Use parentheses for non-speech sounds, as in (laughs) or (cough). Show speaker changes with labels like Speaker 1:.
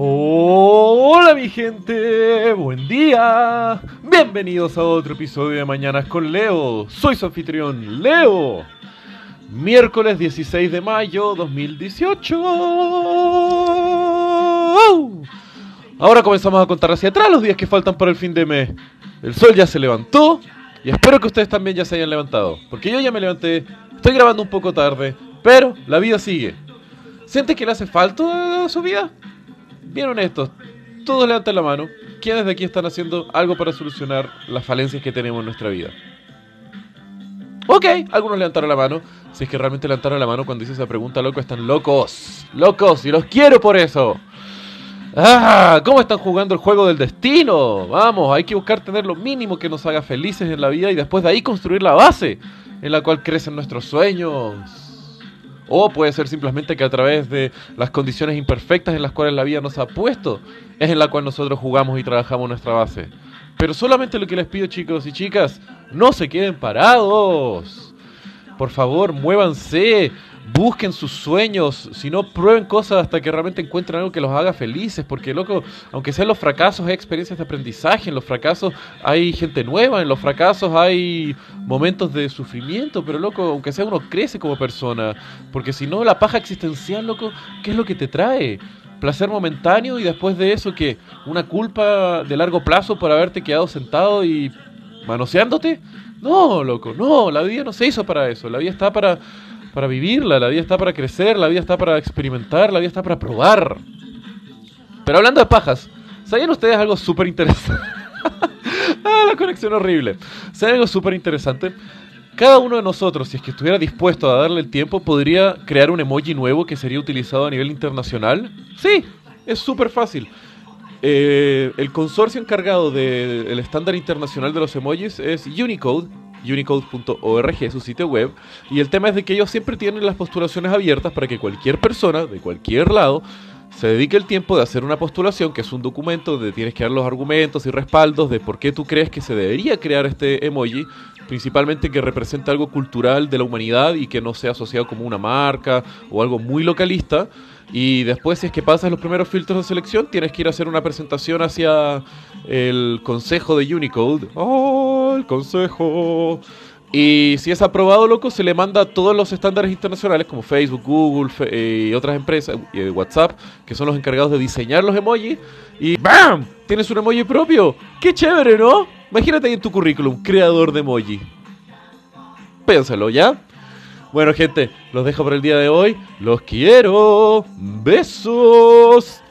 Speaker 1: Hola mi gente, buen día. Bienvenidos a otro episodio de Mañanas con Leo. Soy su anfitrión, Leo. Miércoles 16 de mayo 2018. Ahora comenzamos a contar hacia atrás los días que faltan para el fin de mes. El sol ya se levantó y espero que ustedes también ya se hayan levantado. Porque yo ya me levanté, estoy grabando un poco tarde, pero la vida sigue. ¿Siente que le hace falta su vida? Bien honestos, todos levanten la mano. ¿Quiénes de aquí están haciendo algo para solucionar las falencias que tenemos en nuestra vida? Ok, algunos levantaron la mano. Si es que realmente levantaron la mano cuando hice esa pregunta, loco, están locos. Locos, y los quiero por eso. Ah, ¿cómo están jugando el juego del destino? Vamos, hay que buscar tener lo mínimo que nos haga felices en la vida y después de ahí construir la base en la cual crecen nuestros sueños. O puede ser simplemente que a través de las condiciones imperfectas en las cuales la vida nos ha puesto, es en la cual nosotros jugamos y trabajamos nuestra base. Pero solamente lo que les pido chicos y chicas, no se queden parados. Por favor, muévanse, busquen sus sueños, si no prueben cosas hasta que realmente encuentren algo que los haga felices, porque loco, aunque sean los fracasos hay experiencias de aprendizaje, en los fracasos hay gente nueva, en los fracasos hay momentos de sufrimiento, pero loco, aunque sea uno crece como persona, porque si no la paja existencial, loco, ¿qué es lo que te trae? Placer momentáneo y después de eso que una culpa de largo plazo por haberte quedado sentado y manoseándote? No, loco, no, la vida no se hizo para eso, la vida está para para vivirla, la vida está para crecer, la vida está para experimentar, la vida está para probar. Pero hablando de pajas, ¿sabían ustedes algo súper interesante? (laughs) ah, la conexión horrible. ¿Saben algo súper interesante? Cada uno de nosotros, si es que estuviera dispuesto a darle el tiempo, podría crear un emoji nuevo que sería utilizado a nivel internacional. Sí, es súper fácil. Eh, el consorcio encargado del estándar internacional de los emojis es Unicode unicode.org su sitio web. Y el tema es de que ellos siempre tienen las postulaciones abiertas para que cualquier persona de cualquier lado se dedique el tiempo de hacer una postulación, que es un documento donde tienes que dar los argumentos y respaldos de por qué tú crees que se debería crear este emoji, principalmente que represente algo cultural de la humanidad y que no sea asociado como una marca o algo muy localista. Y después, si es que pasas los primeros filtros de selección, tienes que ir a hacer una presentación hacia el consejo de Unicode. ¡Oh, el consejo! Y si es aprobado, loco, se le manda a todos los estándares internacionales como Facebook, Google eh, y otras empresas, y WhatsApp, que son los encargados de diseñar los emojis. Y ¡BAM! Tienes un emoji propio. ¡Qué chévere, ¿no? Imagínate ahí en tu currículum, creador de emoji. Pénsalo, ¿ya? Bueno, gente, los dejo por el día de hoy. Los quiero. Besos.